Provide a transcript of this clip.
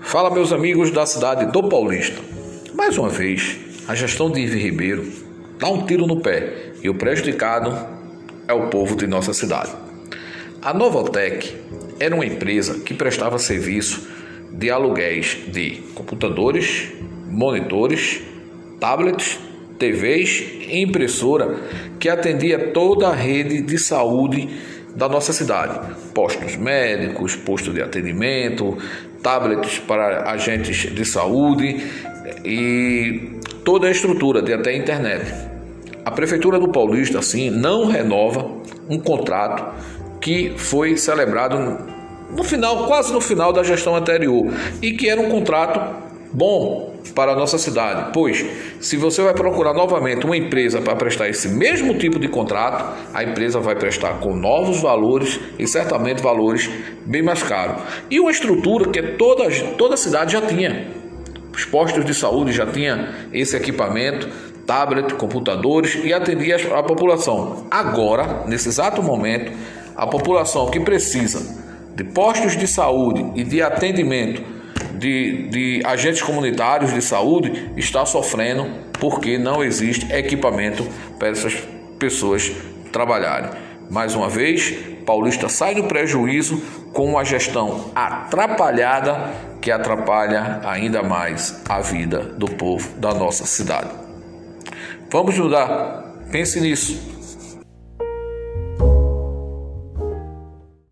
Fala, meus amigos da cidade do Paulista. Mais uma vez, a gestão de Ive Ribeiro dá um tiro no pé e o prejudicado é o povo de nossa cidade. A Novotec era uma empresa que prestava serviço de aluguéis de computadores, monitores, tablets, TVs e impressora que atendia toda a rede de saúde da nossa cidade. Postos médicos, postos de atendimento, tablets para agentes de saúde e toda a estrutura de até internet. A Prefeitura do Paulista, assim, não renova um contrato que foi celebrado no final, quase no final da gestão anterior, e que era um contrato bom para a nossa cidade, pois se você vai procurar novamente uma empresa para prestar esse mesmo tipo de contrato, a empresa vai prestar com novos valores e certamente valores bem mais caros. E uma estrutura que toda, toda a cidade já tinha. Os postos de saúde já tinham esse equipamento, tablet, computadores e atendia a população. Agora, nesse exato momento, a população que precisa de postos de saúde e de atendimento de, de agentes comunitários de saúde está sofrendo porque não existe equipamento para essas pessoas trabalharem. Mais uma vez, Paulista sai do prejuízo com uma gestão atrapalhada que atrapalha ainda mais a vida do povo da nossa cidade. Vamos mudar. Pense nisso.